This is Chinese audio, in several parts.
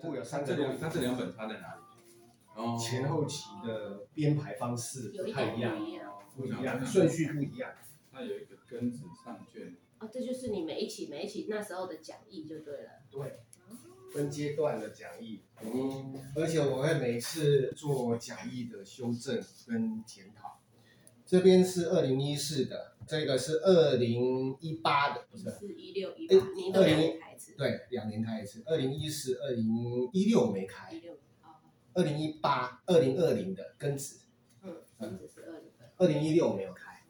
同步有三个这两它这两本差在哪里？哦，前后期的编排方式不太一样，不一样，顺序不一样。那有一个庚子上卷。哦，这就是你每一期每一期那时候的讲义就对了。对，分阶段的讲义。嗯，而且我会每次做讲义的修正跟检讨。这边是二零一四的，这个是二零一八的，不是？是一六一八，你都两年开一次。对，两年开一次。二零一四、二零一六没开。一六二零一八、二零二零的庚子。嗯，庚子是二零。二零一六没有开。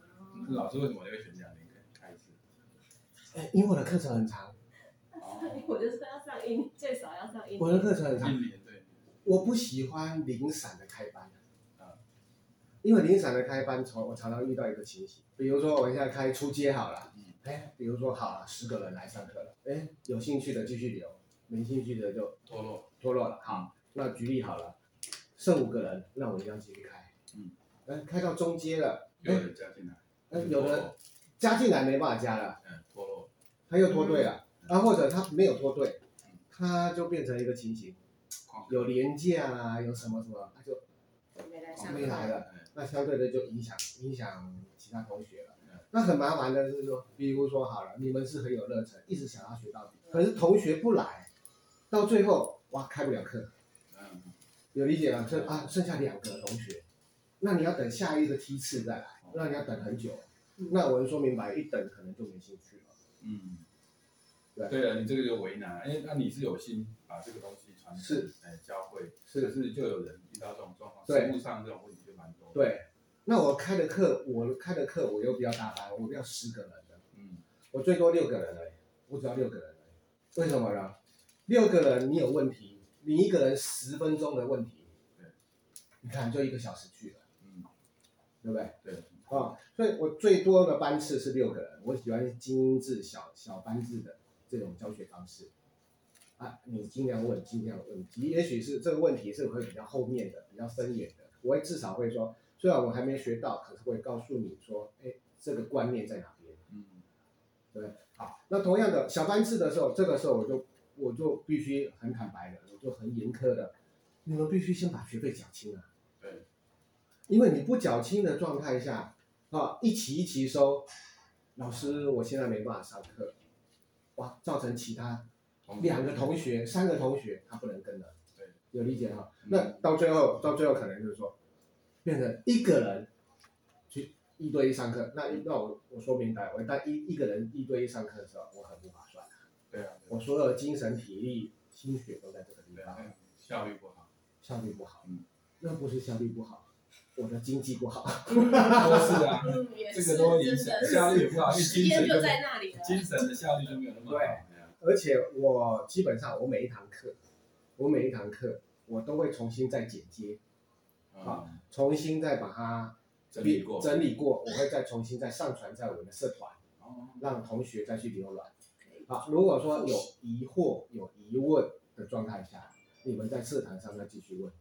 老师为什么会选两年开一次？哎，因为我的课程很长。我就是要上一，最少要上一。我的课程很长。一年对。我不喜欢零散的开班。因为零散的开班，从我常常遇到一个情形，比如说我现在开出街好了，哎，比如说好了，十个人来上课了，哎，有兴趣的继续留，没兴趣的就脱落，脱落了。好，那举例好了，剩五个人，那我一样继续开，嗯，哎，开到中阶了，有人加进来，哎，有的加进来没办法加了，嗯，脱落，他又脱队了，啊，或者他没有脱队，他就变成一个情形，有年假啊，有什么什么，他就没来上，没来了。那相对的就影响影响其他同学了。那很麻烦的是说，比如说好了，你们是很有热忱，一直想要学到底，可是同学不来，到最后哇开不了课。有理解吗？剩啊剩下两个同学，那你要等下一个梯次再来，那你要等很久。那我就说明白，一等可能就没兴趣了。嗯，对。对啊，你这个就为难。哎，那你是有心把这个东西传承，哎，教会，可是就有人遇到这种状况，实务上这种问题就蛮多。对，那我开的课，我开的课我又比较大班，我不要十个人的，嗯，我最多六个人而已，我只要六个人而已。为什么呢？六个人你有问题，你一个人十分钟的问题，对，你看就一个小时去了，嗯，对不对？对，啊，所以我最多的班次是六个人，我喜欢精英制小小班制的这种教学方式，啊，你尽量问，尽量问，也许是这个问题是会比较后面的，比较深远的，我会至少会说。虽然我还没学到，可是会告诉你说，哎，这个观念在哪边？嗯，对，好，那同样的小班制的时候，这个时候我就我就必须很坦白的，我就很严苛的，你们必须先把学费缴清啊。对，因为你不缴清的状态下，啊，一期一期收，老师我现在没办法上课，哇，造成其他两个同学、三个同学他不能跟了。对，有理解哈？那到最后，到最后可能就是说。变成一个人去一对一上课，那那我我说明白，我带一一个人一对一上课的时候，我很不划算。对啊，我所有的精神体力心血都在这个地方，效率不好，效率不好。嗯，那不是效率不好，我的经济不好。都是啊，这个都影响效率不好，因为精神就在那里了，精神的效率就没有那么好。对，而且我基本上我每一堂课，我每一堂课我都会重新再剪接。好，重新再把它整理过，整理过，我会再重新再上传在我们的社团，让同学再去浏览。好，如果说有疑惑、有疑问的状态下，你们在社团上再继续问。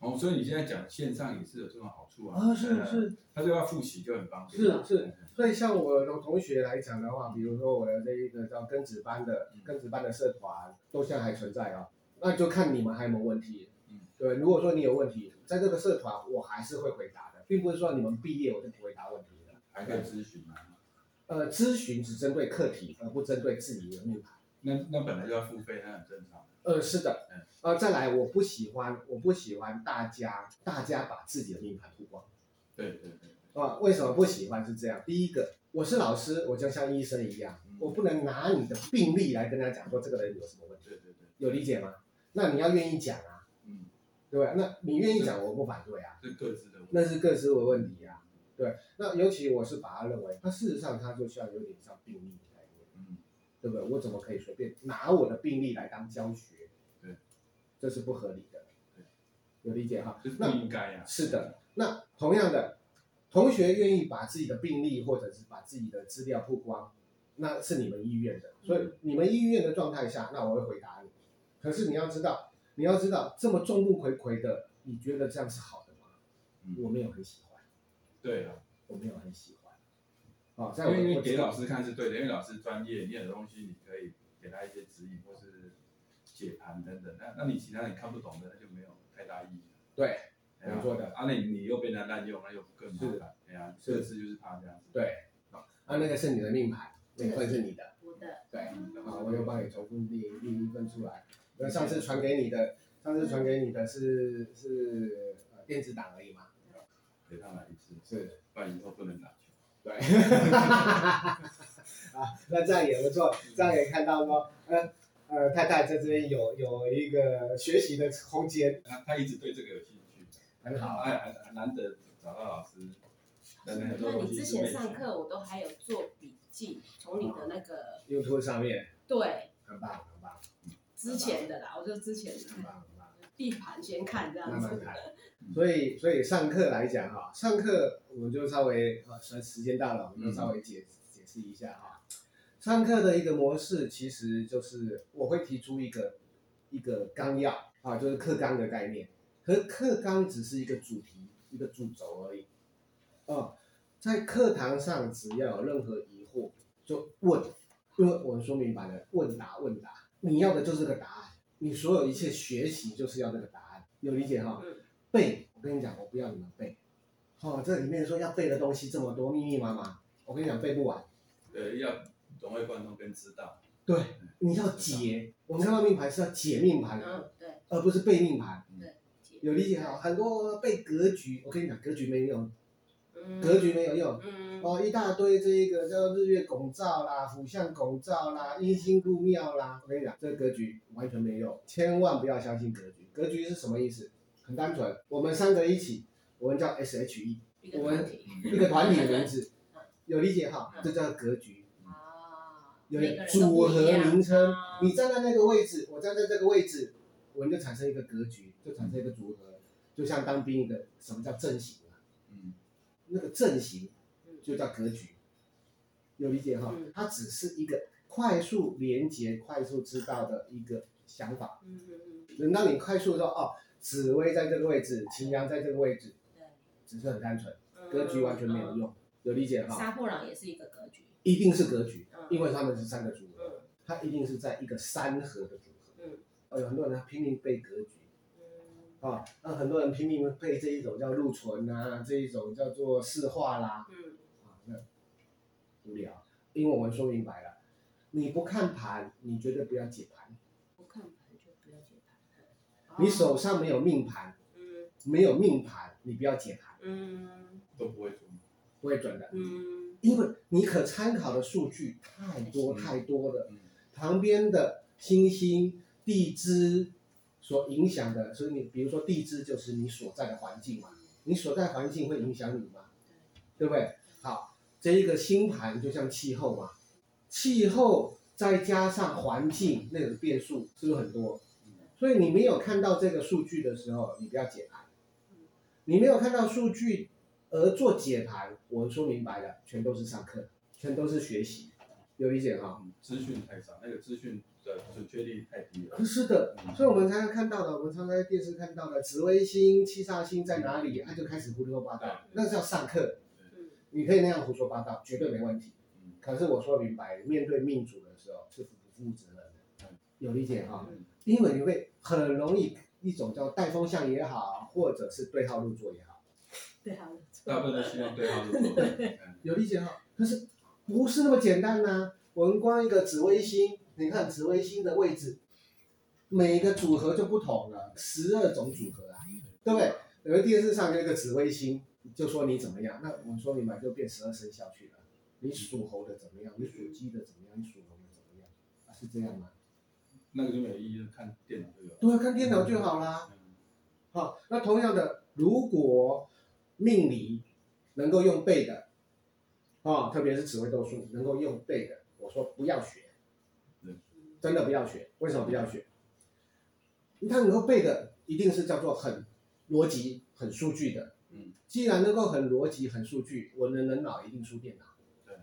哦，所以你现在讲线上也是有这种好处啊？啊，是是，他就要复习就很方便。是是，所以像我的同学来讲的话，比如说我的这一个叫庚子班的庚子班的社团，都现在还存在啊，那就看你们还有没有问题。嗯，对，如果说你有问题。在这个社团，我还是会回答的，并不是说你们毕业我就不回答问题了，还可以咨询吗？呃，咨询只针对课题，而不针对自己的命盘。那那本来就要付费，那很正常。呃，是的。嗯。呃，再来，我不喜欢，我不喜欢大家大家把自己的命盘曝光。对对对。啊，为什么不喜欢？是这样，第一个，我是老师，我就像医生一样，嗯、我不能拿你的病例来跟他讲说这个人有什么问题。对对对。有理解吗？那你要愿意讲啊。对，那你愿意讲，我不反对啊。是各自的，那是各自的问题啊。对，那尤其我是把它认为，它事实上它就像有点像病例的概念，嗯，对不对？我怎么可以随便拿我的病例来当教学？对，这是不合理的。对，有理解哈？那不应该呀。是的，那同样的，同学愿意把自己的病历或者是把自己的资料曝光，那是你们意愿的。所以你们意愿的状态下，那我会回答你。可是你要知道。你要知道，这么众目睽睽的，你觉得这样是好的吗？嗯、我没有很喜欢。对啊，我没有很喜欢。啊，因为因为给老师看是对的，因为老师专业，你有的东西你可以给他一些指引，或是解盘等等，那那你其他你看不懂的，那就没有太大意义。对，没错的。啊，那你你又被人家滥用，那又更麻烦。对啊，这次就是怕这样子。对，啊，那个是你的命盘，那份是你的。我的。对，好，我又帮你重复列列一份出来。那上次传给你的，上次传给你的是是呃电子档而已嘛？给他来一次，是，不然以后不能打球。对。啊，那这样也不错，这样也看到说，呃呃，太太在这边有有一个学习的空间。他他一直对这个有兴趣，很好，还还还难得找到老师。那你之前上课我都还有做笔记，从你的那个 YouTube 上面。对。很棒。之前的啦，我就之前的。地盘先看这样子。慢慢看。所以所以上课来讲哈，上课我们就稍微啊，时间到了，我们就稍微解解释一下哈。上课的一个模式，其实就是我会提出一个一个纲要啊，就是课纲的概念。和课纲只是一个主题，一个主轴而已。哦，在课堂上只要有任何疑惑就问，因为我们说明白了，问答问答，你要的就是个答案。你所有一切学习就是要这个答案，有理解哈？背，我跟你讲，我不要你们背。哦，这里面说要背的东西这么多，密密麻麻，我跟你讲，背不完。对，要。融会贯通跟知道，对，你要解。我们看到命盘是要解命盘的，对，而不是背命盘。对，有理解哈？很多背格局，我跟你讲，格局没用，格局没有用。哦，一大堆这一个叫日月拱照啦，虎相拱照啦，阴星入庙啦。我跟你讲，这个格局完全没用，千万不要相信格局。格局是什么意思？很单纯，我们三个一起，我们叫 S H E，我们一个团体的名字，有理解哈？这叫格局。有组合名称，你站在那个位置，我站在这个位置，我们就产生一个格局，就产生一个组合，就像当兵的，什么叫阵型啊？嗯，那个阵型就叫格局，有理解哈？它只是一个快速连接、快速知道的一个想法。嗯嗯嗯。等到你快速说哦，紫薇在这个位置，擎羊在这个位置，对，只是很单纯，格局完全没有用，有理解哈？杀破狼也是一个格局。一定是格局，因为他们是三个组合，它一定是在一个三合的组合。嗯，哦，有很多人他拼命背格局，嗯，啊，那很多人拼命背这一种叫禄存啊，这一种叫做四化啦，嗯，啊，那无聊，因为我们说明白了，你不看盘，你绝对不要解盘。不看盘就不要解盘。你手上没有命盘，嗯，没有命盘，你不要解盘，嗯，都不会准，不会准的，嗯。因为你可参考的数据太多太多了，旁边的星星、地支所影响的，所以你比如说地支就是你所在的环境嘛，你所在环境会影响你嘛，对不对？好，这一个星盘就像气候嘛，气候再加上环境那个变数是不是很多？所以你没有看到这个数据的时候，你不要解盘，你没有看到数据。而做解盘，我说明白了，全都是上课，全都是学习，有理解哈？资讯太少，那个资讯的准确率太低了。是的，所以我们常常看到的，我们常常在电视看到的紫微星、七煞星在哪里，他就开始胡说八道，那是叫上课。你可以那样胡说八道，绝对没问题。可是我说明白，面对命主的时候是不负责任的，有理解哈？因为你会很容易一种叫带风向也好，或者是对号入座也好。对号入座，大部分都希望对号入座。对，有理解哈。可是不是那么简单呐、啊。我们光一个紫微星，你看紫微星的位置，每个组合就不同了，十二种组合啊，对不对？有个电视上有一个紫微星，就说你怎么样，那我们说明白就变十二生肖去了。你属猴的怎么样？你属鸡的怎么样？你属龙的怎么样？啊，是这样吗？那个就没有意义了，看电脑就有。对啊，看电脑就好啦。好，那同样的，如果命理能够用背的，啊、哦，特别是紫微斗数能够用背的，我说不要学，真的不要学。为什么不要学？你看能够背的，一定是叫做很逻辑、很数据的。嗯，既然能够很逻辑、很数据，我的人脑一定输电脑。对，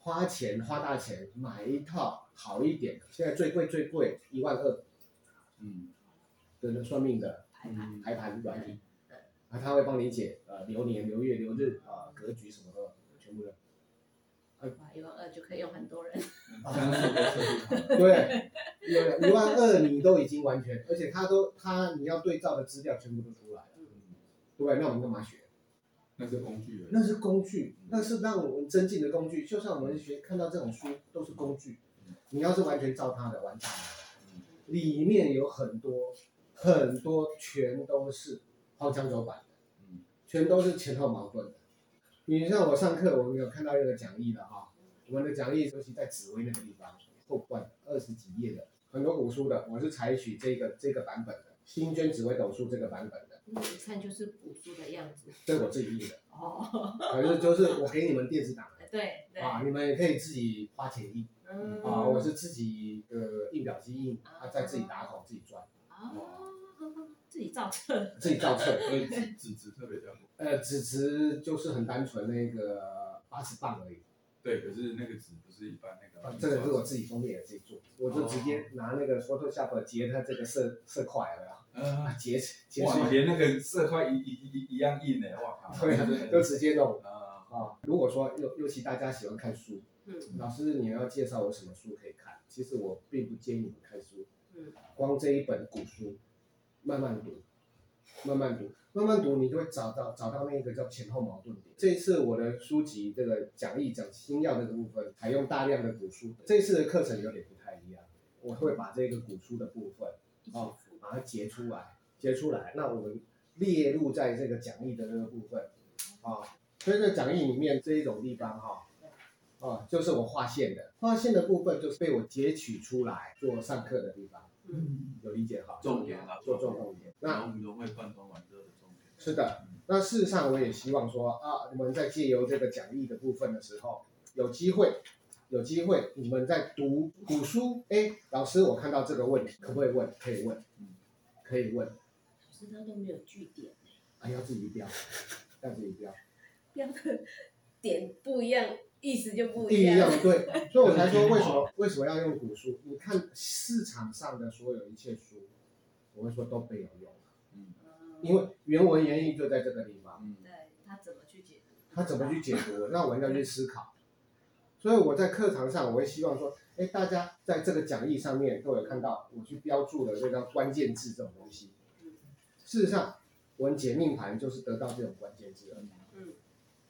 花钱花大钱买一套好一点的，现在最贵最贵一万二。嗯，的那算命的排盘排盘软体。啊，他会帮你解呃流年、流月、流日啊、呃、格局什么的，全部的。啊，一万二就可以用很多人。啊，对，有一万二你都已经完全，而且他都他你要对照的资料全部都出来了，对不对？那我们干嘛学？那是工具，那是工具，那是让我们增进的工具。就像我们学看到这种书都是工具，你要是完全照他的，完蛋了。里面有很多很多全都是荒腔走板的，全都是前后矛盾的。你像我上课，我们有看到一个讲义的哈，我们的讲义尤其在紫薇那个地方，后段二十几页的，很多古书的，我是采取这个这个版本的新捐紫微斗数这个版本的。你一看就是古书的样子，对我自己印的哦，反正就是我给你们电子档的，对对。啊，你们也可以自己花钱印，嗯。啊，我是自己呃印表机印，啊，再自己打孔自己钻，啊，自己造册，自己造册，所以纸纸特别的，呃，纸质就是很单纯那个八十磅而已，对，可是那个纸不是一般那个，这个是我自己封面也自己做，我就直接拿那个 Photoshop 截它这个色色块了。啊，截截哇，连那个色块一一一一样硬呢，哇靠！对，就直接弄啊啊！如果说尤尤其大家喜欢看书，嗯，老师你要介绍我什么书可以看？其实我并不建议你们看书，嗯，光这一本古书，慢慢读，慢慢读，慢慢读，你就会找到找到那个叫前后矛盾点。这一次我的书籍这个讲义讲星曜这个部分，采用大量的古书，这次的课程有点不太一样，我会把这个古书的部分啊。把它截出来，截出来，那我们列入在这个讲义的那个部分，啊，所以这讲义里面这一种地方哈，啊，就是我划线的，划线的部分就是被我截取出来做上课的地方，嗯，有理解哈？重点啊，做重重点。那我们融会贯通完之后的重点。是的，那事实上我也希望说啊，你们在借由这个讲义的部分的时候，有机会。有机会，你们在读古书，哎，老师，我看到这个问题，可不可以问？可以问，嗯，可以问。老师他都没有句点，还要自己标，要自己标，标的点不一样，意思就不一样。一样，对，所以我才说为什么为什么要用古书？你看市场上的所有一切书，我会说都没有用，嗯，因为原文原意就在这个地方，嗯，对，他怎么去解读？他怎么去解读？那我们要去思考。所以我在课堂上，我会希望说，哎，大家在这个讲义上面都有看到我去标注的这个关键字这种东西。事实上，我们解命盘就是得到这种关键字而已。嗯。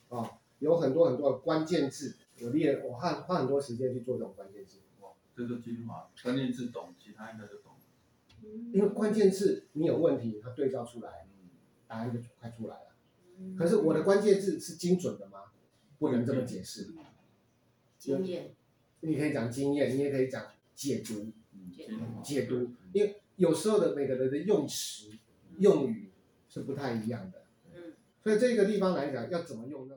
哦，有很多很多的关键字，我列，我花花很多时间去做这种关键字。哇，这个精华，关键字懂，其他应该都懂。因为关键字你有问题，它对照出来，答案就快出来了。可是我的关键字是精准的吗？不能这么解释。经验，你可以讲经验，你也可以讲解读，解读，解读，因为有时候的每个人的用词、用语是不太一样的，嗯，所以这个地方来讲，要怎么用呢？